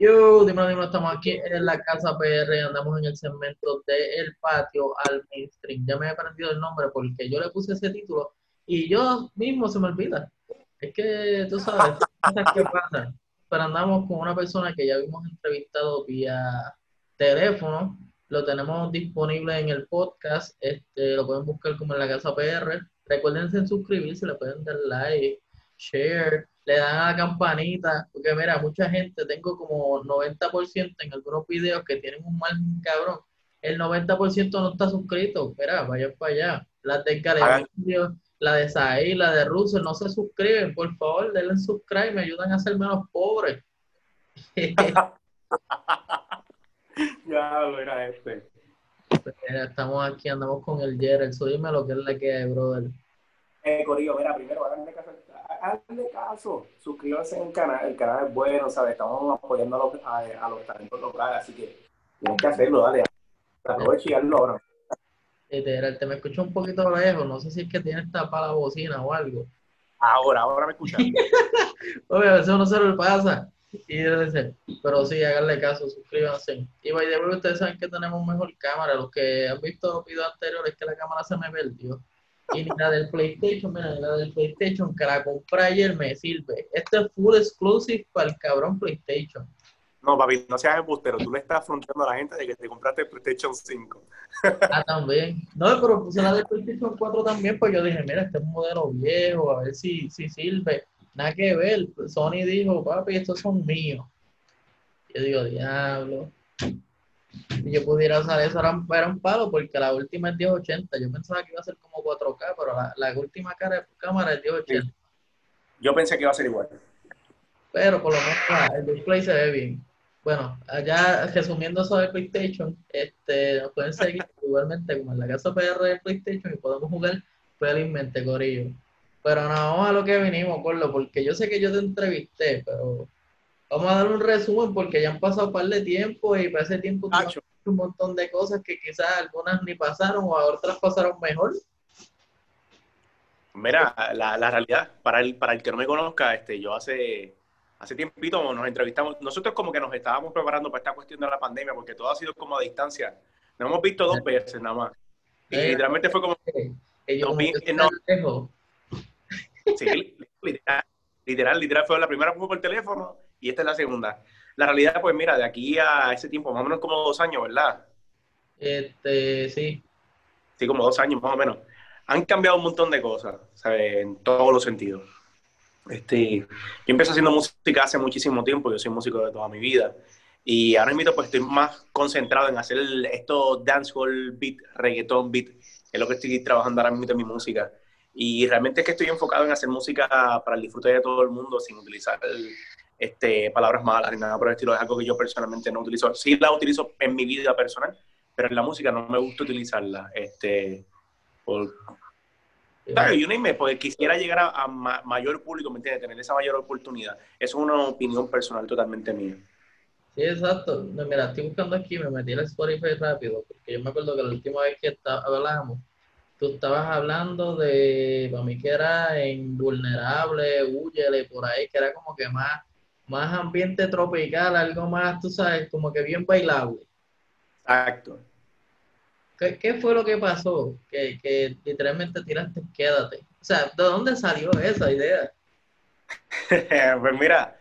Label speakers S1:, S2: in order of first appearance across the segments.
S1: Yo, dímelo, dímelo, estamos aquí en la casa PR, andamos en el segmento de El Patio al Mainstream. Ya me he aprendido el nombre porque yo le puse ese título y yo mismo se me olvida. Es que tú sabes, cosas que pasan. Pero andamos con una persona que ya habíamos entrevistado vía teléfono, lo tenemos disponible en el podcast, este, lo pueden buscar como en la casa PR. Recuerden suscribirse, le pueden dar like, share, le dan a la campanita, porque mira, mucha gente, tengo como 90% en algunos videos que tienen un mal cabrón, el 90% no está suscrito, mira, vayan para allá. La de la de Saí, la de Russell, no se suscriben, por favor, denle subscribe, me ayudan a ser menos pobres.
S2: ya lo era este.
S1: Estamos aquí, andamos con el Jerry, dime lo que es la que hay, brother.
S2: Eh, Corillo, mira, primero, háganle caso, háganle caso, suscríbanse en el canal, el canal es bueno, ¿sabes? Estamos apoyando a los, a, los talentos locales, así que tienen que hacerlo, dale, aprovechen y hazlo ahora.
S1: Literal, te me escucho un poquito lejos, no sé si es que tienes tapada la bocina o algo.
S2: Ahora, ahora me escuchas.
S1: Obvio, a veces uno se lo pasa. Y pero sí, háganle caso, suscríbanse. Y by the way, ustedes saben que tenemos mejor cámara. Los que han visto los videos anteriores, que la cámara se me perdió. Y ni la del PlayStation, mira, ni la del PlayStation que la compré ayer me sirve. Este es full exclusive para el cabrón PlayStation.
S2: No, papi, no seas embustero. Tú le estás afrontando a la gente de que te compraste el PlayStation 5.
S1: ah, también. No, pero puse la del PlayStation 4 también, pues yo dije, mira, este es un modelo viejo, a ver si, si sirve. Nada que ver. Sony dijo, papi, estos son míos. Yo digo, diablo. Si yo pudiera usar eso, era, un palo, porque la última es 1080. Yo pensaba que iba a ser como 4K, pero la, última cámara es 1080.
S2: Yo pensé que iba a ser igual.
S1: Pero por lo menos el display se ve bien. Bueno, allá resumiendo sobre PlayStation, este, nos pueden seguir igualmente como en la casa PR de PlayStation y podemos jugar felizmente, Corillo. Pero no, vamos a lo que vinimos, Corlo, porque yo sé que yo te entrevisté, pero vamos a dar un resumen porque ya han pasado un par de tiempo y para ese tiempo un montón de cosas que quizás algunas ni pasaron o otras pasaron mejor.
S2: Mira, la, la realidad, para el, para el que no me conozca, este, yo hace, hace tiempito nos entrevistamos, nosotros como que nos estábamos preparando para esta cuestión de la pandemia, porque todo ha sido como a distancia. Nos hemos visto dos veces nada más. Y eh, literalmente fue como... no, Sí, literal, literal, fue la primera fue por teléfono y esta es la segunda. La realidad, pues mira, de aquí a ese tiempo, más o menos como dos años, ¿verdad?
S1: Este, sí.
S2: Sí, como dos años más o menos. Han cambiado un montón de cosas, ¿sabes? En todos los sentidos. Este, yo empecé haciendo música hace muchísimo tiempo, yo soy músico de toda mi vida. Y ahora mismo pues estoy más concentrado en hacer esto dancehall beat, reggaeton beat, es lo que estoy trabajando ahora mismo en mi música. Y realmente es que estoy enfocado en hacer música para el disfrute de todo el mundo sin utilizar este, palabras malas ni nada por el estilo. Es algo que yo personalmente no utilizo. Sí la utilizo en mi vida personal, pero en la música no me gusta utilizarla. Este, por, yo ni me, porque quisiera llegar a, mayor público, ¿me entiendes? Tener esa mayor oportunidad. Eso es una opinión personal totalmente mía.
S1: Sí, exacto. mira, estoy buscando aquí, me metí en Spotify rápido, porque yo me acuerdo que la última vez que hablábamos, tú estabas hablando de, para mí que era invulnerable, huyele, por ahí, que era como que más, más ambiente tropical, algo más, tú sabes, como que bien bailable.
S2: Exacto.
S1: ¿Qué, fue lo que pasó? Que, que literalmente tiraste, quédate. O sea, ¿de dónde salió esa idea?
S2: pues mira,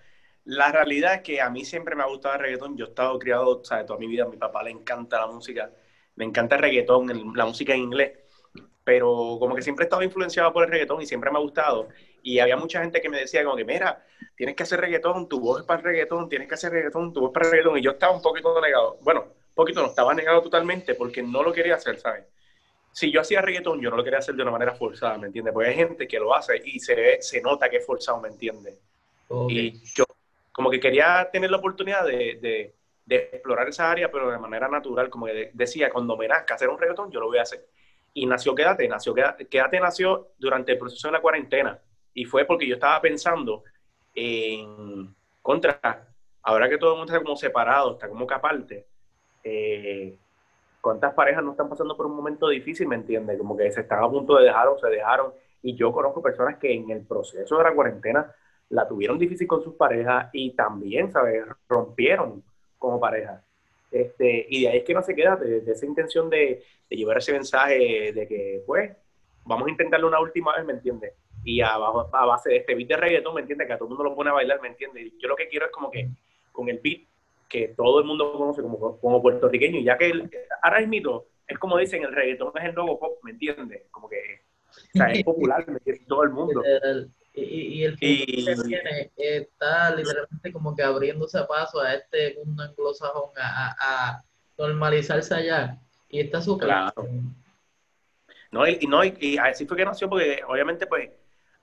S2: la realidad es que a mí siempre me ha gustado el reggaetón. Yo he estado criado, sea, toda mi vida, a mi papá le encanta la música, le encanta el reggaetón, la música en inglés pero como que siempre he estado influenciado por el reggaetón y siempre me ha gustado. Y había mucha gente que me decía como que, mira, tienes que hacer reggaetón, tu voz es para el reggaetón, tienes que hacer reggaetón, tu voz es para el reggaetón. Y yo estaba un poquito negado. Bueno, un poquito no, estaba negado totalmente porque no lo quería hacer, ¿sabes? Si yo hacía reggaetón, yo no lo quería hacer de una manera forzada, ¿me entiendes? Porque hay gente que lo hace y se, se nota que es forzado, ¿me entiendes? Y yo como que quería tener la oportunidad de, de, de, explorar esa área, pero de manera natural, como que decía, cuando me nazca hacer un reggaetón, yo lo voy a hacer y nació Quédate, nació Quédate, nació durante el proceso de la cuarentena y fue porque yo estaba pensando en contra, ahora que todo el mundo está como separado, está como que aparte, eh, cuántas parejas no están pasando por un momento difícil, ¿me entiendes? Como que se están a punto de dejar o se dejaron y yo conozco personas que en el proceso de la cuarentena la tuvieron difícil con sus parejas y también, ¿sabes? Rompieron como pareja. Este, y de ahí es que no se queda, de, esa intención de, llevar ese mensaje de que, pues, vamos a intentarlo una última vez, ¿me entiendes? Y a, a, base de este beat de reggaetón, ¿me entiendes? Que a todo el mundo lo pone a bailar, ¿me entiendes? Yo lo que quiero es como que con el beat que todo el mundo conoce como, como puertorriqueño, ya que el, ahora mismo es como dicen, el reggaetón es el nuevo pop, ¿me entiendes? Como que o sea, es popular, ¿me entiendes? Todo el mundo.
S1: Y, el futuro que viene está literalmente como que abriéndose a paso a este mundo anglosajón, a, a normalizarse allá. Y está súper. Claro.
S2: No, y, no, y, así fue que nació, porque obviamente, pues,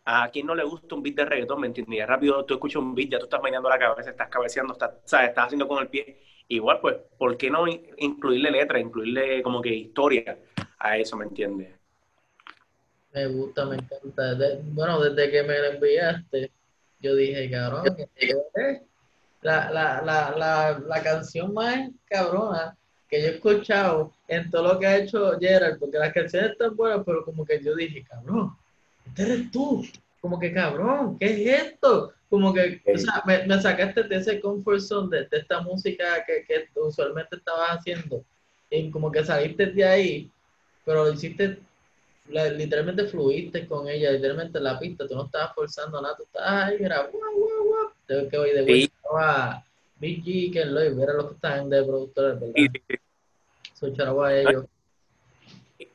S2: a quien no le gusta un beat de reggaetón, ¿me entiendes? Rápido tú escuchas un beat, ya tú estás bañando la cabeza, estás cabeceando, estás, ¿sabes? estás haciendo con el pie. Igual, pues, ¿por qué no incluirle letra, incluirle como que historia a eso, ¿me entiendes?
S1: Me gusta, me encanta. bueno, desde que me lo enviaste, yo dije, cabrón, la, la, la, la, la canción más cabrona que yo he escuchado en todo lo que ha hecho Gerald, porque las canciones están buenas, pero como que yo dije, cabrón, este eres tú. Como que, cabrón, ¿qué es esto? Como que, o sea, me, me sacaste de ese comfort zone, de, de esta música que, que usualmente estabas haciendo, y como que saliste de ahí, pero lo hiciste literalmente fluiste con ella, literalmente en la pista, tú no estabas forzando nada, tú estabas ahí, mira, guau, guau, guau. Tengo que hoy de vuelta estaba Big G, que Lloyd, era los que estaban de productores, ¿verdad? Sí. a ellos.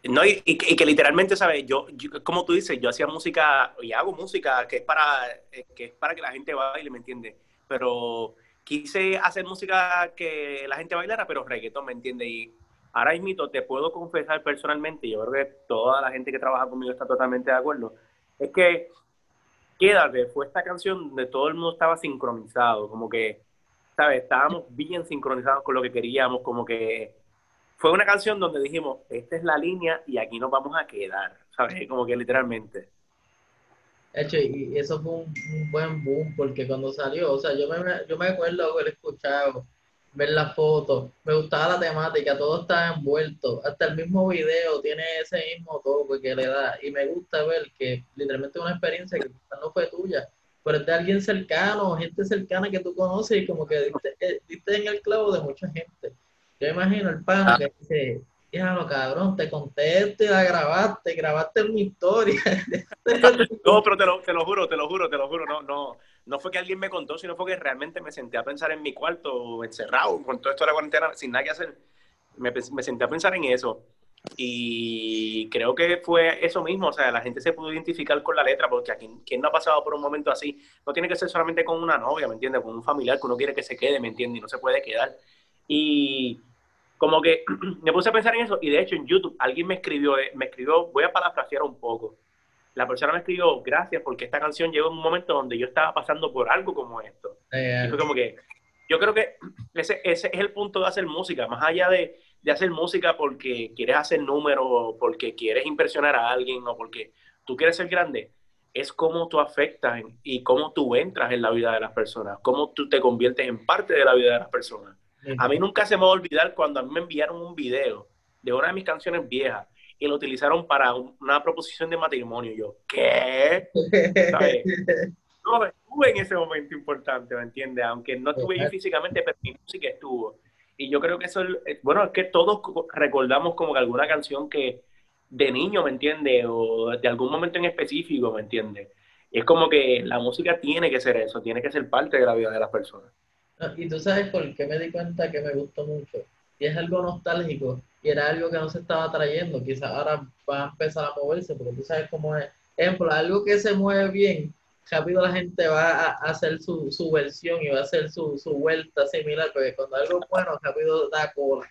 S2: No, y, que literalmente, ¿sabes? Yo, como tú dices, yo hacía música y hago música que es para eh, que es para que la gente baile, ¿me entiendes? Pero quise hacer música que la gente bailara, pero reggaetón, ¿me entiendes? Y ahora mismo te puedo confesar personalmente, yo creo que toda la gente que trabaja conmigo está totalmente de acuerdo, es que Quédate fue esta canción donde todo el mundo estaba sincronizado, como que, ¿sabes? Estábamos bien sincronizados con lo que queríamos, como que fue una canción donde dijimos, esta es la línea y aquí nos vamos a quedar, ¿sabes? Como que literalmente.
S1: hecho, y eso fue un, buen boom, porque cuando salió, o sea, yo me, yo me acuerdo haber escuchado ver las fotos. Me gustaba la temática, todo estaba envuelto. Hasta el mismo video tiene ese mismo toque que le da. Y me gusta ver que literalmente es una experiencia que no fue tuya, pero es de alguien cercano, gente cercana que tú conoces y como que diste, eh, en el clavo de mucha gente. Yo imagino el pan ah. que dice, lo cabrón, te conté esto y la grabaste, grabaste mi historia.
S2: no, pero te lo, te lo juro, te lo juro, te lo juro, no, no no fue que alguien me contó, sino fue que realmente me senté a pensar en mi cuarto, encerrado, con todo esto de la cuarentena, sin nada que hacer. Me, me senté a pensar en eso. Y creo que fue eso mismo, o sea, la gente se pudo identificar con la letra, porque a quien, no ha pasado por un momento así, no tiene que ser solamente con una novia, ¿me entiendes? Con un familiar que uno quiere que se quede, ¿me entiendes? Y no se puede quedar. Y como que me puse a pensar en eso, y de hecho en YouTube alguien me escribió, eh, me escribió, voy a parafrasear un poco la persona me escribió, gracias, porque esta canción llegó en un momento donde yo estaba pasando por algo como esto. y fue como que, yo creo que ese, ese es el punto de hacer música, más allá de, de hacer música porque quieres hacer números, porque quieres impresionar a alguien o porque tú quieres ser grande, es cómo tú afectas y cómo tú entras en la vida de las personas, cómo tú te conviertes en parte de la vida de las personas. A mí nunca se me va a olvidar cuando a mí me enviaron un video de una de mis canciones viejas y lo utilizaron para una proposición de matrimonio. Yo, ¿qué? No estuve en ese momento importante, ¿me entiendes? Aunque no estuve ahí físicamente, pero mi música estuvo. Y yo creo que eso, es, bueno, es que todos recordamos como que alguna canción que de niño, ¿me entiendes? O de algún momento en específico, ¿me entiendes? es como que la música tiene que ser eso, tiene que ser parte de la vida de las personas.
S1: Y tú sabes por qué me di cuenta que me gustó mucho. Y es algo nostálgico y era algo que no se estaba trayendo. Quizás ahora va a empezar a moverse, porque tú sabes cómo es. Ejemplo, algo que se mueve bien, rápido la gente va a, hacer su, su, versión y va a hacer su, su, vuelta similar, porque cuando algo bueno, rápido da cola.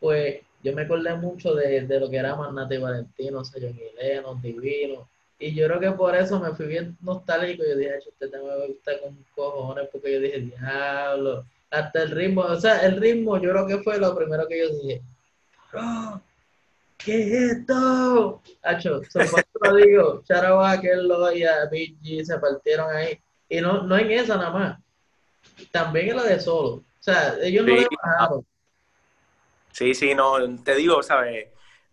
S1: Pues yo me acordé mucho de, de lo que era Magnate Valentino, Sayon Lennon, Divino. Y yo creo que por eso me fui bien nostálgico. Yo dije, este tema me gusta con cojones, porque yo dije, diablo. Hasta el ritmo, o sea, el ritmo yo creo que fue lo primero que yo dije ¿qué es esto? Hacho, se lo digo, Charawa, lo y a BG se partieron ahí. Y no, no en esa nada más. También en la de solo. O sea, ellos no le bajaron.
S2: Sí, sí, no, te digo, ¿sabes?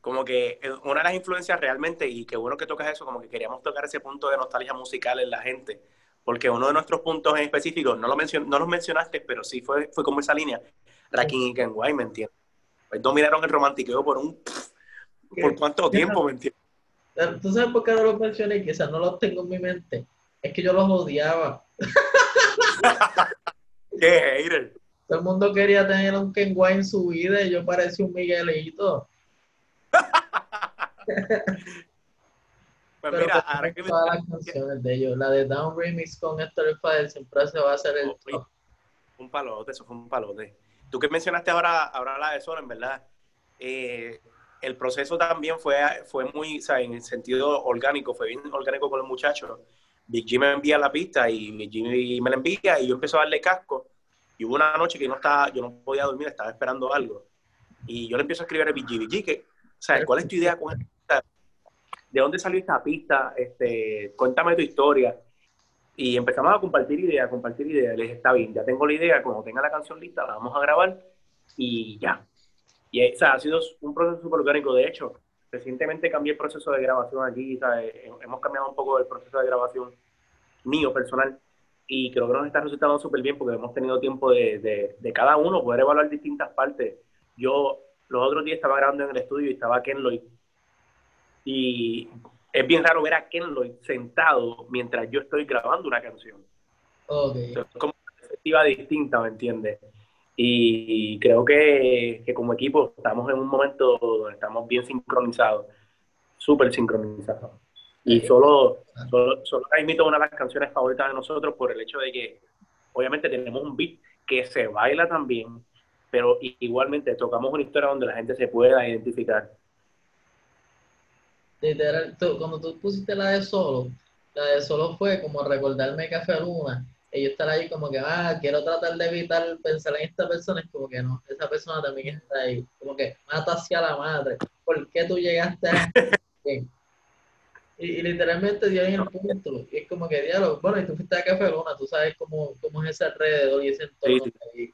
S2: Como que una de las influencias realmente, y qué bueno que tocas eso, como que queríamos tocar ese punto de nostalgia musical en la gente, porque uno de nuestros puntos en específico, no, lo mencion no los mencionaste, pero sí fue, fue como esa línea, Rakim y Kenway, ¿me entiendes? Pues dominaron el romantiqueo por un... ¿Por cuánto tiempo, me entiendes?
S1: ¿Tú sabes por qué no los mencioné? Quizás no los tengo en mi mente. Es que yo los odiaba.
S2: ¡Qué hater!
S1: Todo el mundo quería tener un Kenway en su vida y yo parecía un Miguelito.
S2: Pues mira, ahora que
S1: todas las canciones de ellos, la de Down Remix con Héctor Fader siempre se va a hacer el
S2: Un palote, eso fue un palote. Tú que mencionaste ahora, ahora la de Solo, en verdad, eh, el proceso también fue, fue muy, o sea, en el sentido orgánico, fue bien orgánico con los muchachos. Big G me envía la pista y Big G me la envía y yo empiezo a darle casco. Y hubo una noche que no estaba, yo no podía dormir, estaba esperando algo. Y yo le empiezo a escribir a Big o sea, ¿cuál es tu idea con ¿de dónde salió esta pista? Este, cuéntame tu historia. Y empezamos a compartir ideas, compartir ideas. Le dije, está bien, ya tengo la idea, cuando tenga la canción lista, la vamos a grabar y ya. Y o sea, ha sido un proceso súper orgánico. De hecho, recientemente cambié el proceso de grabación aquí, hemos cambiado un poco el proceso de grabación mío, personal, y creo que nos está resultando súper bien porque hemos tenido tiempo de, de, cada uno poder evaluar distintas partes. Yo los otros días estaba grabando en el estudio y estaba Ken Lloyd y es bien raro ver a Ken Lloyd sentado mientras yo estoy grabando una canción.
S1: Okay.
S2: es como una perspectiva distinta, ¿me entiendes? Y creo que, que, como equipo estamos en un momento donde estamos bien sincronizados, súper sincronizados. Y solo, solo, solo imito una de las canciones favoritas de nosotros por el hecho de que obviamente tenemos un beat que se baila también, pero igualmente tocamos una historia donde la gente se pueda identificar
S1: literal, cuando tú pusiste la de solo, la de solo fue como recordarme Café Luna, y yo estar ahí como que, ah, quiero tratar de evitar pensar en esta persona, es como que no, esa persona también está ahí, como que mata hacia la madre, ¿por qué tú llegaste a y, y, literalmente dio en el punto, y es como que, diálogo, bueno, y tú fuiste a Café Luna, tú sabes cómo, cómo es ese alrededor y ese entorno sí, ahí.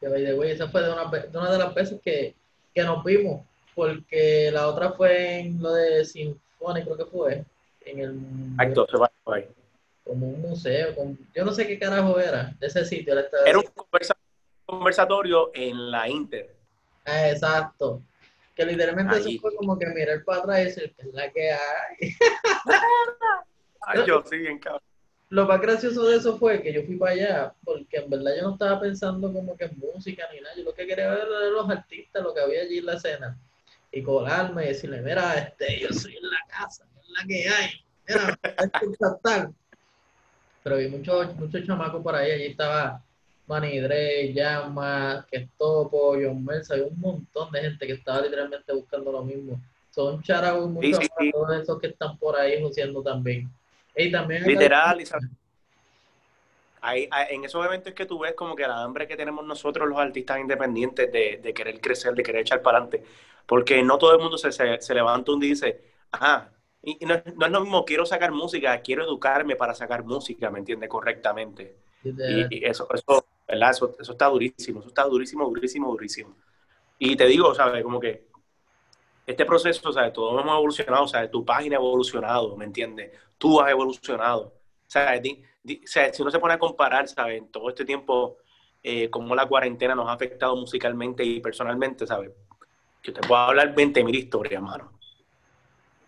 S1: Que, esa fue de una, de una de las veces que, que nos vimos porque la otra fue en lo de Sinfone, creo que fue, en el...
S2: Ahí.
S1: Como un museo, yo no sé qué carajo era, ese sitio.
S2: Era un conversatorio en la Inter.
S1: Ah, exacto. Que literalmente eso fue como que mirar para atrás y decir, que es la que hay?
S2: Ay, yo sí, bien cabrón
S1: lo más gracioso de eso fue que yo fui para allá, porque en verdad yo no estaba pensando como que en música ni nada, yo lo que quería ver era los artistas, lo que había allí en la escena y colarme y decirle, mira, este, yo soy en la casa, es la que hay, mira, es tal. Pero vi muchos muchos chamacos por ahí, allí estaba Manny Dre, Llama, Kestopo, John Mercer, hay un montón de gente que estaba literalmente buscando lo mismo. Son charagos muchos todos esos que están por ahí haciendo también. Y también
S2: Literal, y en esos eventos que tú ves como que la hambre que tenemos nosotros los artistas independientes de, de querer crecer, de querer echar para adelante. Porque no todo el mundo se, se, levanta un día y dice, ajá, y, no, no, es lo mismo, quiero sacar música, quiero educarme para sacar música, ¿me entiendes? Correctamente. Y, eso, eso, ¿verdad? Eso, eso está durísimo, eso está durísimo, durísimo, durísimo. Y te digo, ¿sabes? Como que este proceso, ¿sabes? Todos hemos evolucionado, ¿sabes? Tu página ha evolucionado, ¿me entiendes? Tú has evolucionado. ¿Sabes? si uno se pone a comparar, ¿sabes? En todo este tiempo, eh, cómo la cuarentena nos ha afectado musicalmente y personalmente, ¿sabes? Yo te puedo hablar 20.000 historias, mano.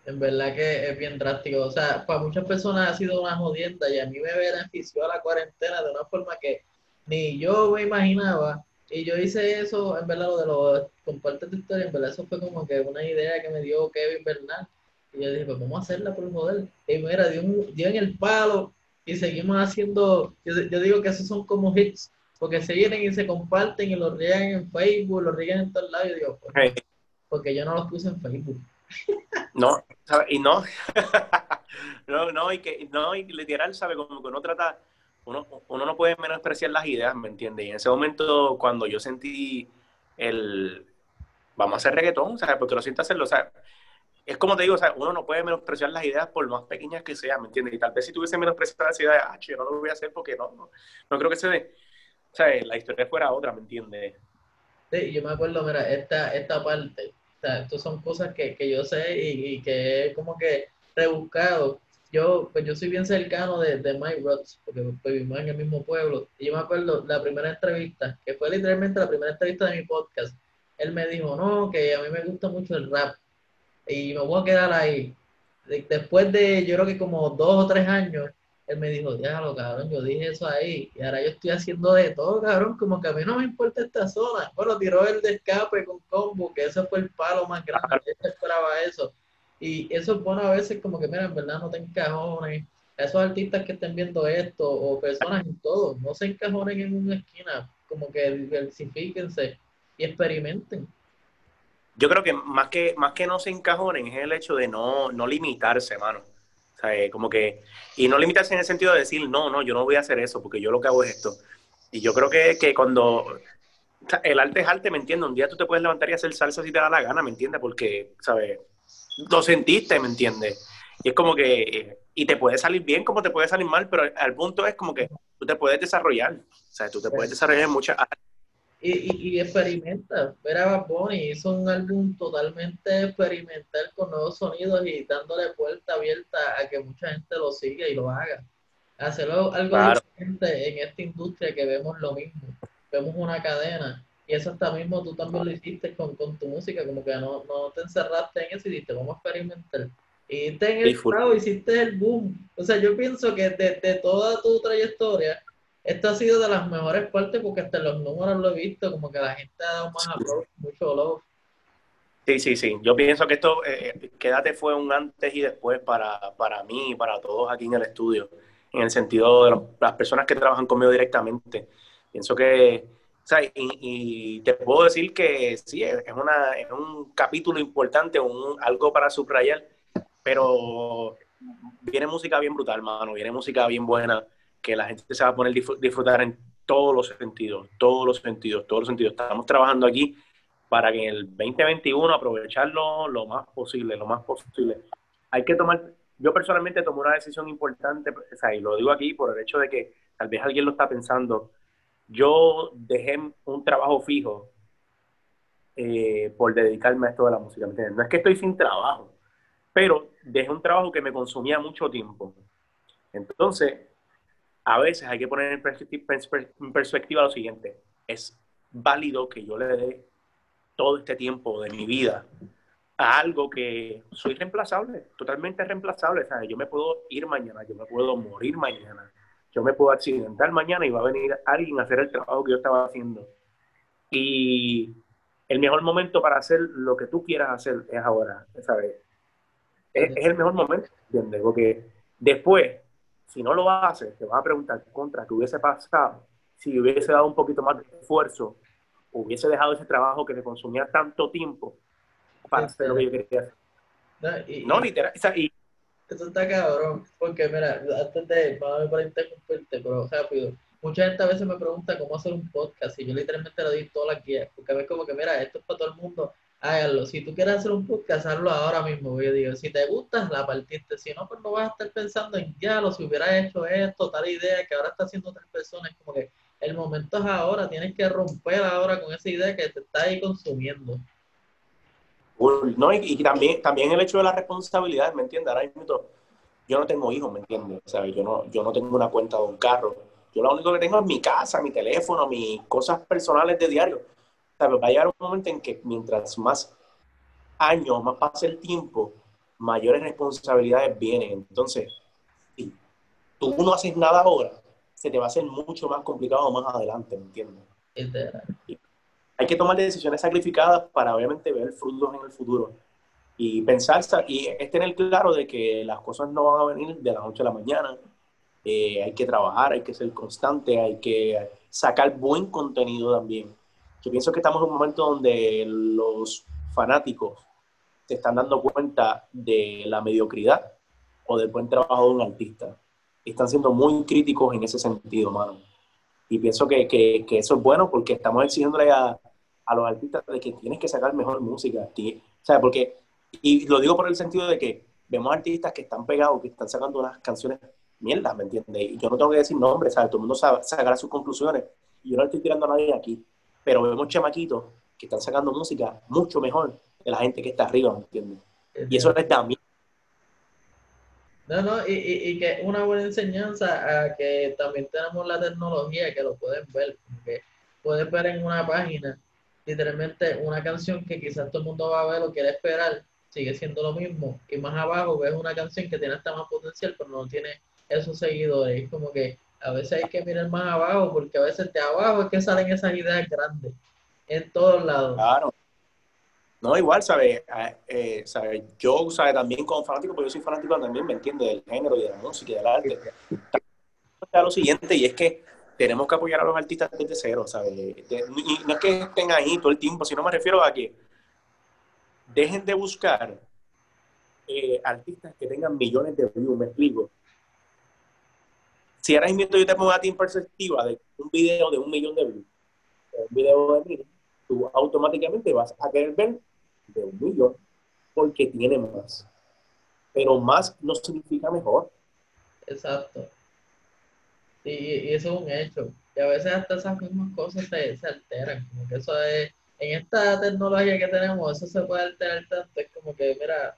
S1: En verdad que es bien drástico. O sea, para muchas personas ha sido una jodienda y a mí me benefició la cuarentena de una forma que ni yo me imaginaba. Y yo hice eso, en verdad, lo de los comparte tu historia, en verdad, eso fue como que una idea que me dio Kevin Bernal. Y yo dije, pues vamos a hacerla por el modelo. Y mira, dio, dio en el palo y seguimos haciendo. Yo, yo digo que esos son como hits porque se vienen y se comparten y los riegan en Facebook, los riegan en todos lados. Y digo, pues, porque yo no los puse en Facebook.
S2: No, y no, no, no, y que, no, y literal, ¿sabe? Como que uno trata, uno, uno no puede menospreciar las ideas, ¿me entiendes? Y en ese momento, cuando yo sentí el, vamos a hacer reggaetón, ¿sabes? Porque lo siento hacerlo, o sea, es como te digo, o sea, uno no puede menospreciar las ideas por más pequeñas que sean, ¿me entiendes? Y tal vez si tuviese menospreciado las ideas, ah, yo no lo voy a hacer porque no, no, no creo que se dé o sea, la historia fuera otra, ¿me entiendes?
S1: Sí, yo me acuerdo, mira, esta, esta parte, sea, estas son cosas que, que yo sé y, y, que es como que rebuscado, yo, pues yo soy bien cercano de, de Mike Rhodes, porque vivimos en el mismo pueblo. Y yo me acuerdo la primera entrevista, que fue literalmente la primera entrevista de mi podcast. Él me dijo, no, que a mí me gusta mucho el rap. Y me voy a quedar ahí. Después de, yo creo que como dos o tres años, él me dijo, déjalo, cabrón, yo dije eso ahí, y ahora yo estoy haciendo de todo, cabrón, como que a mí no me importa esta zona. Bueno, tiró el de escape con combo, que ese fue el palo más grande, yo esperaba eso. Y eso es bueno a veces como que, mira, en verdad no te encajones. Esos artistas que estén viendo esto, o personas en todo, no se encajonen en una esquina, como que diversifíquense y experimenten.
S2: Yo creo que más que, más que no se encajonen es el hecho de no, no limitarse, mano. Eh, como que, y no limitarse en el sentido de decir, no, no, yo no voy a hacer eso, porque yo lo que hago es esto. Y yo creo que, que cuando el arte es arte, ¿me entiendes? Un día tú te puedes levantar y hacer salsa si te da la gana, ¿me entiendes? Porque, ¿sabes? Lo sentiste, ¿me entiendes? Y es como que, y te puede salir bien como te puede salir mal, pero al punto es como que tú te puedes desarrollar. O sea, tú te puedes desarrollar en muchas áreas
S1: y, y, experimenta. Ver a Bad Bunny hizo un álbum totalmente experimental con nuevos sonidos y dándole puerta abierta a que mucha gente lo siga y lo haga. Hacerlo algo diferente en esta industria que vemos lo mismo. Vemos una cadena. Y eso hasta mismo tú también lo hiciste con, con tu música, como que no, no te encerraste en eso y dijiste, vamos a experimentar. Y te en el hiciste el boom. O sea, yo pienso que de, de toda tu trayectoria, esto ha sido de las mejores partes porque hasta los números lo he visto, como que la gente ha dado más aplausos, mucho love.
S2: Sí, sí, sí. Yo pienso que esto, eh, Quédate fue un antes y después para, para mí y para todos aquí en el estudio, en el sentido de las personas que trabajan conmigo directamente. Pienso que, o sea, y, te puedo decir que sí, es, una, es un capítulo importante, un, algo para subrayar, pero viene música bien brutal, mano, viene música bien buena que la gente se va a poner disfrutar en todos los sentidos, todos los sentidos, todos los sentidos. Estamos trabajando aquí para que en el 2021 aprovecharlo lo más posible, lo más posible. Hay que tomar, yo personalmente tomé una decisión importante, o sea, y lo digo aquí por el hecho de que tal vez alguien lo está pensando. Yo dejé un trabajo fijo eh, por dedicarme a esto de la música. No es que estoy sin trabajo, pero dejé un trabajo que me consumía mucho tiempo. Entonces, a veces hay que poner en perspectiva, lo siguiente. Es válido que yo le dé todo este tiempo de mi vida a algo que soy reemplazable, totalmente reemplazable. Yo me puedo ir mañana, yo me puedo morir mañana, yo me puedo accidentar mañana y va a venir alguien a hacer el trabajo que yo estaba haciendo. Y el mejor momento para hacer lo que tú quieras hacer es ahora, ¿sabes? Es, es el mejor momento, ¿entiendes? Porque después si no lo haces, te vas a preguntar contra qué hubiese pasado si hubiese dado un poquito más de esfuerzo, hubiese dejado ese trabajo que te consumía tanto tiempo para hacer lo que yo quería hacer. No, literal. y,
S1: eso está cabrón, porque mira, antes de, vamos a interrumpirte, pero rápido, mucha gente a veces me pregunta cómo hacer un podcast y yo literalmente le doy todas las guías, porque a veces como que, mira, esto es para todo el mundo, hágalo. Si tú quieres hacer un podcast, hazlo ahora mismo. Yo digo, si te gusta, la partiste. Si no, pues no vas a estar pensando en ya, lo si hubieras hecho esto, tal idea que ahora está haciendo otras personas. Como que el momento es ahora, tienes que romper ahora con esa idea que te está ahí consumiendo.
S2: No, y, también, también el hecho de la responsabilidad, ¿me entiendes? Ahora mismo, yo no tengo hijos, ¿me entiendes? Sea, yo no, yo no tengo una cuenta de un carro. Yo lo único que tengo es mi casa, mi teléfono, mis cosas personales de diario Va a llegar un momento en que mientras más años, más pase el tiempo, mayores responsabilidades vienen. Entonces, si tú no haces nada ahora, se te va a hacer mucho más complicado más adelante, ¿me entiendes? hay que tomar decisiones sacrificadas para obviamente ver frutos en el futuro. Y pensar, y es tener claro de que las cosas no van a venir de la noche a la mañana. Eh, hay que trabajar, hay que ser constante, hay que sacar buen contenido también. Yo pienso que estamos en un momento donde los fanáticos se están dando cuenta de la mediocridad o del buen trabajo de un artista. Están siendo muy críticos en ese sentido, mano. Y pienso que, que, que eso es bueno porque estamos exigiéndole a, a, los artistas de que tienes que sacar mejor música. O sea, porque, y lo digo por el sentido de que vemos artistas que están pegados, que están sacando unas canciones mierda, ¿me entiendes? Y yo no tengo que decir nombres, ¿sabes? Todo el mundo sacará sus conclusiones. Y yo no estoy tirando a nadie aquí pero vemos chamaquitos que están sacando música mucho mejor de la gente que está arriba, ¿me entiendes? Y eso les da miedo.
S1: No, no, y, y, y, que una buena enseñanza a que también tenemos la tecnología que lo pueden ver, que puedes ver en una página literalmente una canción que quizás todo el mundo va a ver o quiere esperar, sigue siendo lo mismo, y más abajo ves una canción que tiene hasta más potencial, pero no tiene esos seguidores, es como que a veces hay que mirar más abajo, porque a veces de abajo es que salen esas ideas grandes, en todos lados.
S2: Claro. No, igual, ¿sabes? Ah, eh, ¿sabe? Yo, ¿sabe? También como fanático, porque yo soy fanático también, ¿me entiende Del género y de la música y del arte. Lo siguiente, y es que tenemos que apoyar a los artistas desde cero, ¿sabes? y no es que estén ahí todo el tiempo, sino me refiero a que dejen de buscar eh, artistas que tengan millones de views, me explico. Si ahora mismo yo te pongo a ti en perspectiva de un video de un millón de views, un video de mil, tú automáticamente vas a querer ver de un millón porque tiene más. Pero más no significa mejor.
S1: Exacto. Y, eso es un hecho. Y a veces hasta esas mismas cosas se alteran. Como que eso es, en esta tecnología que tenemos, eso se puede alterar tanto. Es como que, mira,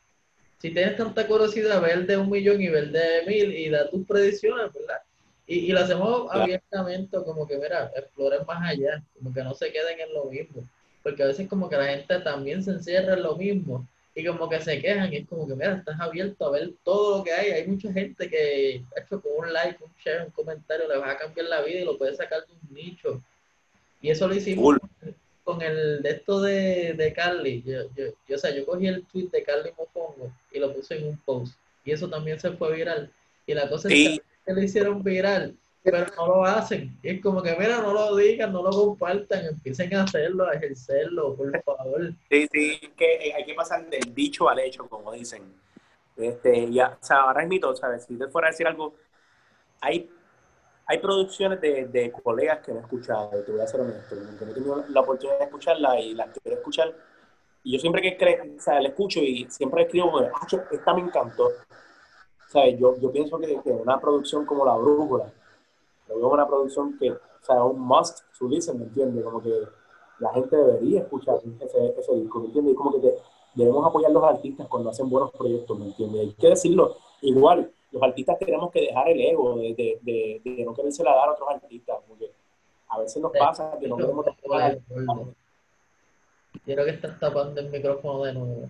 S1: si tienes tanta curiosidad, ver de un millón y ver de mil y da tus predicciones, ¿verdad? Y, y lo hacemos abiertamente, como que, mira, exploren más allá, como que no se queden en lo mismo porque a veces como que la gente también se encierra en lo mismo y como que se quejan y es como que, mira, estás abierto a ver todo lo que hay. Hay mucha gente que, hecho, con un like, un share, un comentario, le va a cambiar la vida y lo puede sacar de un nicho. Y eso lo hicimos con el de esto de, de Carly. Yo, yo, o sea, yo cogí el tweet de Carly Mofongo y lo puse en un post. Y eso también se fue viral. Y la cosa es que lo hicieron viral pero no lo hacen. es como que, mira, no lo digan, no lo compartan, empiecen a hacerlo, a ejercerlo, por favor.
S2: Sí, sí, que hay que pasar del dicho al hecho, como dicen. Este, ya, o sea, ahora es mito, ¿sabes? Si te fuera a decir algo, hay, hay producciones de, de colegas que no he escuchado, te voy a ser honesto, que no he tenido la oportunidad de escucharla y las quiero escuchar. Y yo siempre que o sea, la escucho y siempre escribo, ah, esta me encantó. Sea, yo, yo pienso que, que una producción como La Brújula, pero es una producción que, o sea, un must to listen, ¿me entiendes? Como que la gente debería escuchar ese, ese disco, ¿me entiendes? Y como que debemos apoyar a los artistas cuando hacen buenos proyectos, ¿me entiendes? Hay que decirlo, igual, los artistas tenemos que dejar el ego de, de, de, no quererse la dar a otros artistas, porque a veces nos pasa que no queremos...
S1: Quiero que estás tapando el micrófono de nuevo.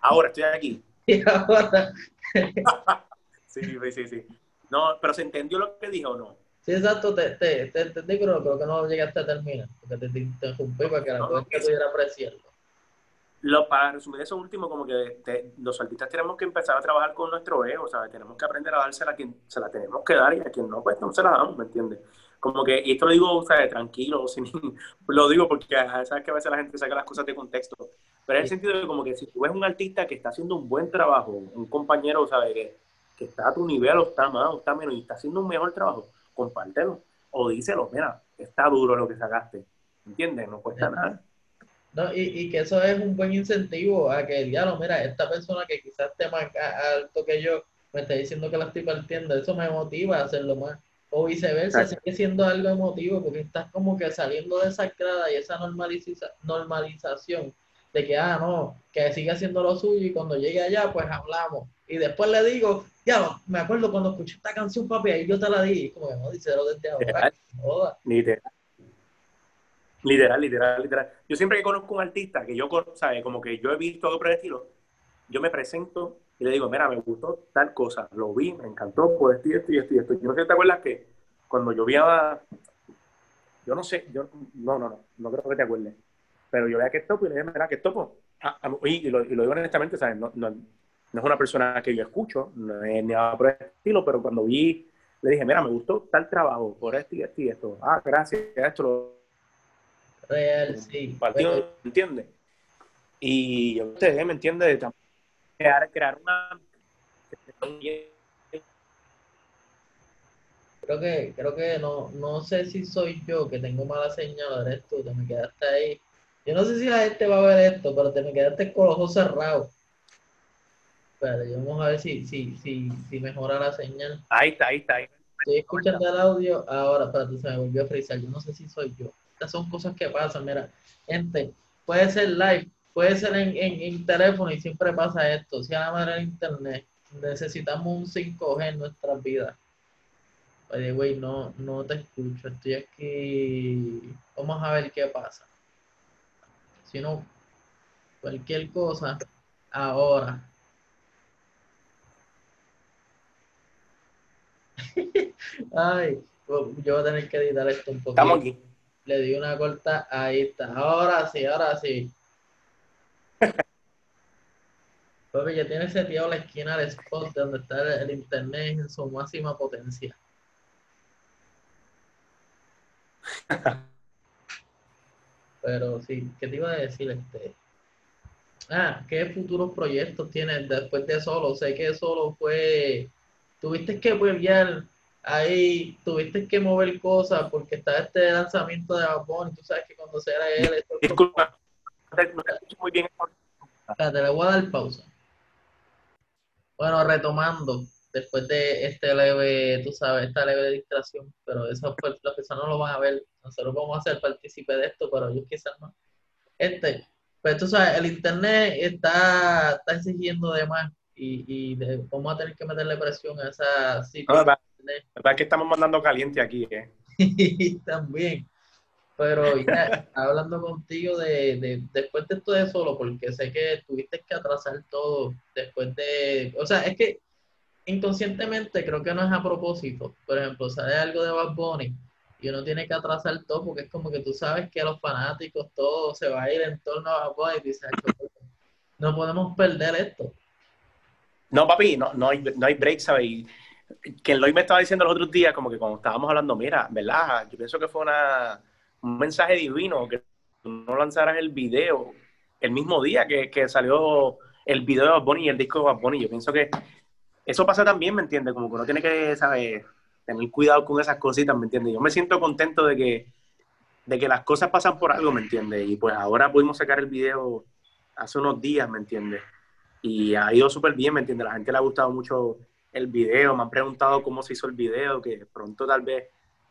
S2: Ahora estoy aquí.
S1: Y ahora.
S2: sí, sí, sí. No, pero ¿se entendió lo que dijo o no?
S1: Sí, exacto, te, te, te entendí, pero creo que no llegaste a terminar, porque te, te interrumpí para que la no, gente pudiera apreciarlo.
S2: Lo, para resumir eso último, como que los artistas tenemos que empezar a trabajar con nuestro ego, ¿sabes? Tenemos que aprender a dársela a quien se la tenemos que dar y a quien no, pues no se la damos, ¿me entiendes? Como que, y esto lo digo, ¿sabes? Tranquilo, sin, lo digo porque sabes que a veces la gente saca las cosas de contexto, pero en el sentido de como que si tú ves un artista que está haciendo un buen trabajo, un compañero, ¿sabes? Que, que está a tu nivel o está más o está menos y está haciendo un mejor trabajo, compártelo o díselo, mira, está duro lo que sacaste, ¿entiendes? No cuesta nada.
S1: No, y, y, que eso es un buen incentivo a que, diablo, mira, esta persona que quizás esté más alto que yo, me está diciendo que la estoy partiendo, eso me motiva a hacerlo más. O viceversa, sigue siendo algo emotivo porque estás como que saliendo de esa grada y esa normaliza normalización de que, ah, no, que siga haciendo lo suyo y cuando llegue allá, pues hablamos. Y después le digo, ya, me acuerdo cuando escuché esta canción, papi, ahí yo te la di. como que no, dice lo desde ahora.
S2: Literal. Literal, literal, literal. Yo siempre que conozco un artista que yo, ¿sabes? Como que yo he visto algo por el estilo, yo me presento y le digo, mira, me gustó tal cosa, lo vi, me encantó, pues esto y esto y esto y esto. Yo no sé si te acuerdas que cuando yo vi a... Yo no sé, yo no, no, no, no creo que te acuerdes. Pero yo veía que topo y le dije, mira, que topo. Ah, y, lo, y, lo, digo honestamente, ¿sabes? No, no, no es una persona que yo escucho, no es ni nada por el estilo, pero cuando vi, le dije, mira, me gustó tal trabajo, por esto y esto y esto. Ah, gracias, esto lo...
S1: Real, sí.
S2: Partido, ¿entiendes? Y ustedes, ¿me entiende? Crear, crear una...
S1: Creo que, creo que no, no sé si soy yo que tengo mala señal, eres tú, te me quedaste ahí. Yo no sé si la gente va a ver esto, pero te me quedaste con los ojos cerrados. Espérate, vamos a ver si, si, si, si mejora la señal.
S2: Ahí está, ahí está. Ahí.
S1: Estoy escuchando el audio ahora, espérate, se me volvió a frizar. Yo no sé si soy yo. Estas son cosas que pasan, mira. Gente, puede ser live, puede ser en, en, en teléfono y siempre pasa esto. Si a la manera de internet, necesitamos un 5G en nuestras vidas. Oye, güey, no, no te escucho. Estoy aquí. Vamos a ver qué pasa. Si no, cualquier cosa, ahora. Ay, yo voy a tener que editar esto un poco.
S2: Estamos aquí.
S1: Le di una corta, ahí está. Ahora sí, ahora sí. Porque ya tiene seteado la esquina del spot donde está el, internet en su máxima potencia. Pero sí, ¿qué te iba a decir? Este? Ah, ¿qué futuros proyectos tienes después de Solo? Sé que Solo fue... Tuviste que volver ahí, tuviste que mover cosas porque está este lanzamiento de Japón y tú sabes que cuando sea él... Esto
S2: Disculpa, no muy bien.
S1: Espérate, le voy a dar pausa. Bueno, retomando, después de este leve, tú sabes, esta leve distracción, pero eso pues, las personas no lo van a ver, nosotros vamos a ser partícipes de esto, pero yo quizás no. Este, pues tú sabes, el internet está, está exigiendo de más y, y vamos a tener que meterle presión a esa
S2: situación. No, verdad, que estamos mandando caliente aquí, ¿eh?
S1: También. Pero hablando contigo de, de, después de esto de solo, porque sé que tuviste que atrasar todo después de, o sea, es que inconscientemente creo que no es a propósito. Por ejemplo, sale algo de Bad Bunny y uno tiene que atrasar todo porque es como que tú sabes que a los fanáticos todo se va a ir en torno a Bad Bunny y dices, no podemos perder esto.
S2: No, papi, no, no, hay, no hay break, ¿sabes? Y que Lloyd me estaba diciendo los otros días, como que cuando estábamos hablando, mira, ¿verdad? Yo pienso que fue una, un mensaje divino que no lanzaras el video el mismo día que, que salió el video de Bad Bunny y el disco de Bad Bunny. Yo pienso que eso pasa también, ¿me entiendes? Como que uno tiene que, ¿sabes? Tener cuidado con esas cositas, ¿me entiendes? Yo me siento contento de que, de que las cosas pasan por algo, ¿me entiendes? Y pues ahora pudimos sacar el video hace unos días, ¿me entiendes? Y ha ido súper bien, ¿me entiendes? La gente le ha gustado mucho el video, me han preguntado cómo se hizo el video, que pronto tal vez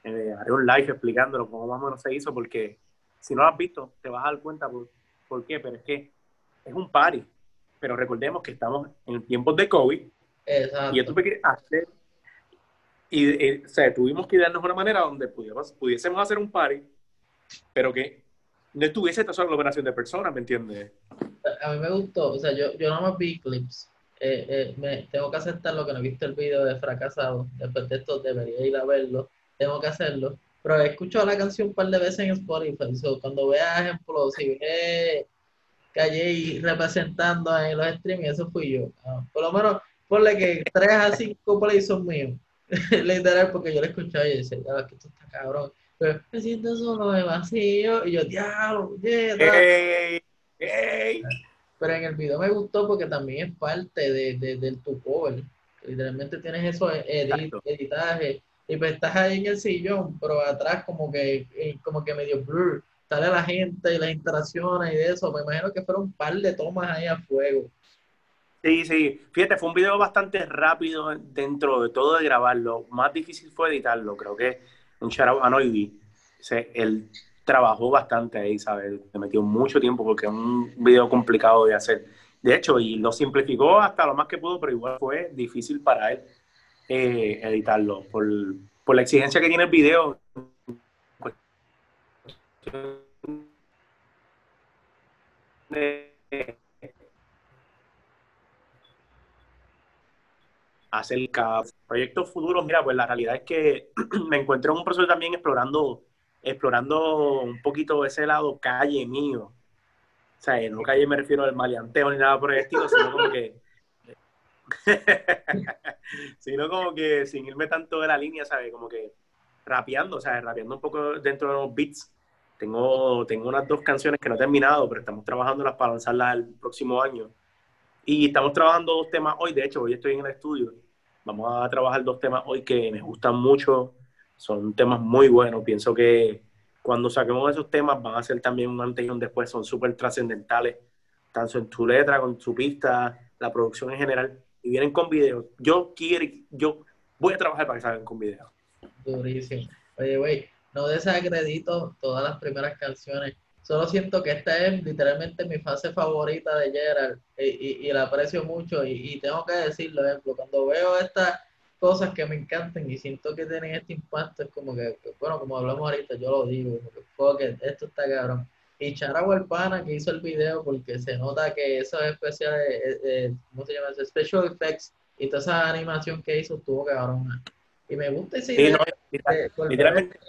S2: eh, haré un live explicándolo cómo más o menos se hizo, porque si no lo has visto, te vas a dar cuenta por, por qué, pero es que es un party. Pero recordemos que estamos en tiempos de COVID
S1: Exacto.
S2: y tuve que hacer, y, eh, o sea, tuvimos que darnos una manera donde pudiésemos, pudiésemos hacer un party, pero que no estuviese esta sola aglomeración de personas, ¿me entiendes?
S1: A mí me gustó, o sea, yo, yo no más vi clips. Eh, eh, me, tengo que aceptar lo que no he visto el video de fracasado. Después de esto debería ir a verlo. Tengo que hacerlo. Pero he escuchado la canción un par de veces en Spotify. cuando vea ejemplo, si ve Calle representando en los streaming, eso fui yo. Ah, por lo menos, ponle que 3 a 5 plays son míos. Literal, porque yo lo escuchaba y decía, que esto está cabrón. Pero me siento solo de vacío. Y yo, diablo, yeah, Pero en el video me gustó porque también es parte de, de, del tu cover. Literalmente tienes eso edit, editaje y pues estás ahí en el sillón, pero atrás como que, eh, como que medio blur, sale la gente y las interacciones y de eso, me imagino que fueron un par de tomas ahí a fuego.
S2: Sí, sí, fíjate, fue un video bastante rápido dentro de todo de grabarlo, más difícil fue editarlo, creo que un shout a Noidy, él trabajó bastante ahí, ¿sabes? Le metió mucho tiempo porque es un video complicado de hacer. De hecho, y lo simplificó hasta lo más que pudo, pero igual fue difícil para él eh, editarlo por, por, la exigencia que tiene el video. acerca de proyectos futuros, mira, pues la realidad es que me encuentro en un proceso también explorando, explorando un poquito ese lado calle mío. O sea, no calle me refiero al maleanteo ni nada por el estilo, sino como que sino como que sin irme tanto de la línea, ¿sabes? Como que rapeando, ¿sabes? Rapeando un poco dentro de los beats. Tengo, tengo unas dos canciones que no he terminado, pero estamos trabajándolas para lanzarlas el próximo año. Y estamos trabajando dos temas hoy, de hecho, hoy estoy en el estudio. Vamos a trabajar dos temas hoy que me gustan mucho. Son temas muy buenos. Pienso que cuando saquemos esos temas van a ser también un antes y un después. Son súper trascendentales, tanto en tu letra, con su pista, la producción en general y vienen con videos. Yo quiero, yo voy a trabajar para que salgan con videos.
S1: Durísimo. Oye, güey, no desacredito todas las primeras canciones. Solo siento que esta es literalmente mi fase favorita de Gerald y, la aprecio mucho y, tengo que decirlo, ejemplo, cuando veo estas cosas que me encantan y siento que tienen este impacto, es como que, bueno, como hablamos ahorita, yo lo digo, como que, esto está cabrón. Y Chara Pana que hizo el video porque se nota que eso es especial, eh, eh, ¿cómo se llama? Special effects y toda esa animación que hizo estuvo cabrón. Y me gusta ese
S2: sí, literalmente,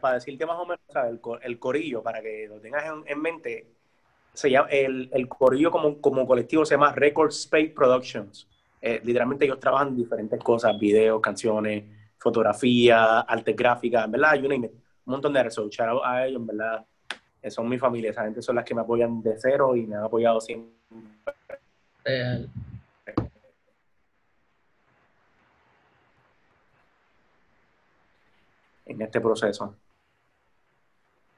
S2: para, decirte más o menos, el, el, corillo, para que lo tengas en, mente, se llama, el, el corillo como, como colectivo se llama Record Space Productions. Eh, literalmente ellos trabajan en diferentes cosas, videos, canciones, fotografía, arte gráfica, ¿verdad? Un montón de research a ellos, verdad. Eh, son mi familia, esa gente son las que me apoyan de cero y me han apoyado siempre. en este proceso.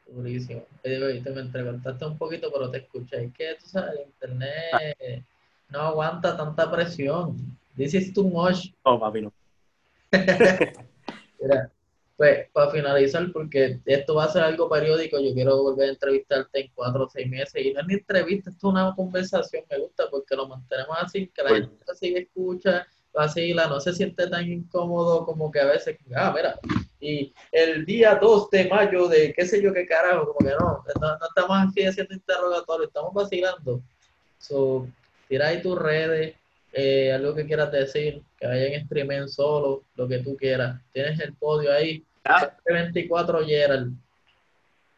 S1: Durísimo. Te me entregaste un poquito, pero te escuché. Es que tú sabes, el internet no aguanta tanta presión. This is too much.
S2: Oh, papi, no.
S1: Mira, pues para finalizar, porque esto va a ser algo periódico, yo quiero volver a entrevistarte en cuatro o seis meses. Y no es ni entrevista, esto es una conversación, me gusta, porque lo mantenemos así, que la pues gente así escucha, vacila, no se siente tan incómodo como que a veces, ah, mira, y el día 2 de mayo de qué sé yo qué carajo, como que no, no, estamos aquí haciendo interrogatorio, estamos vacilando. So, tira ahí tus redes, eh, algo que quieras decir, que vayan en streaming solo, lo que tú quieras. Tienes el podio ahí. 24 Gerald.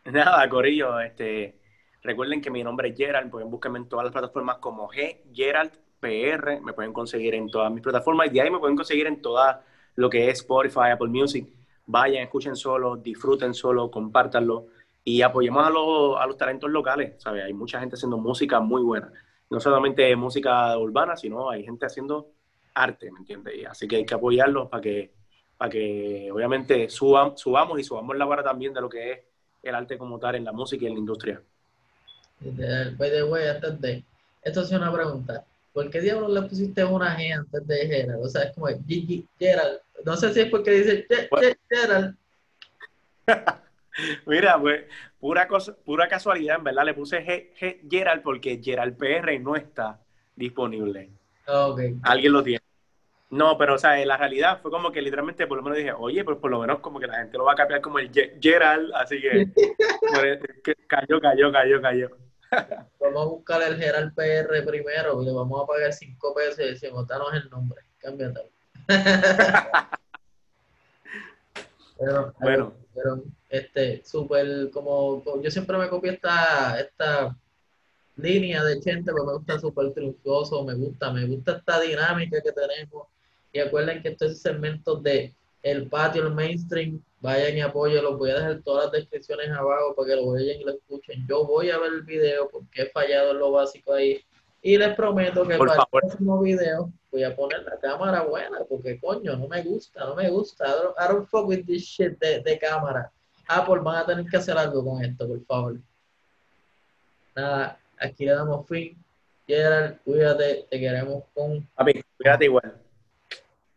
S2: Nada, Corillo, este, recuerden que mi nombre es Gerald, pueden buscarme en todas las plataformas como G Gerald PR, me pueden conseguir en todas mis plataformas y de ahí me pueden conseguir en toda lo que es Spotify, Apple Music. Vayan, escuchen solo, disfruten solo, compártanlo y apoyemos a los, a los talentos locales, ¿sabes? Hay mucha gente haciendo música muy buena no solamente música urbana, sino hay gente haciendo arte, ¿me entiendes? Así que hay que apoyarlos para que, para que obviamente suban, subamos y subamos la vara también de lo que es el arte como tal en la música y en la industria.
S1: By the way, antes de, esto es una pregunta. ¿Por qué diablos le pusiste una G antes de Gerald? O sea, es como Gigi Gerald. No sé si es porque dice Gerald.
S2: Mira, pues, pura, cosa, pura casualidad, en verdad, le puse G, Gerald porque Gerald PR no está disponible.
S1: Okay.
S2: Alguien lo tiene. No, pero, o sea, la realidad fue como que literalmente por lo menos dije, oye, pues por lo menos como que la gente lo va a cambiar como el Gerald, así que, cayó, cayó, cayó, cayó.
S1: vamos a buscar el Gerald PR primero le vamos a pagar cinco pesos y decimos, danos el nombre, cámbiate. pero, bueno. Pero, este, súper, como, yo siempre me copio esta, esta línea de gente, porque me gusta súper triunfoso, me gusta, me gusta esta dinámica que tenemos. Y acuerden que estos segmentos de el patio, el mainstream, vayan y apoyen, los voy a dejar todas las descripciones abajo para que lo vean y lo escuchen. Yo voy a ver el video porque he fallado en lo básico ahí. Y les prometo que para el próximo video voy a poner la cámara buena, porque coño, no me gusta, no me gusta. I don't, fuck with this shit de, de cámara. Apple van a tener que hacer algo con esto, por favor. Nada, aquí le damos fin. Gerald, cuídate, te queremos con.
S2: A mí, cuídate igual.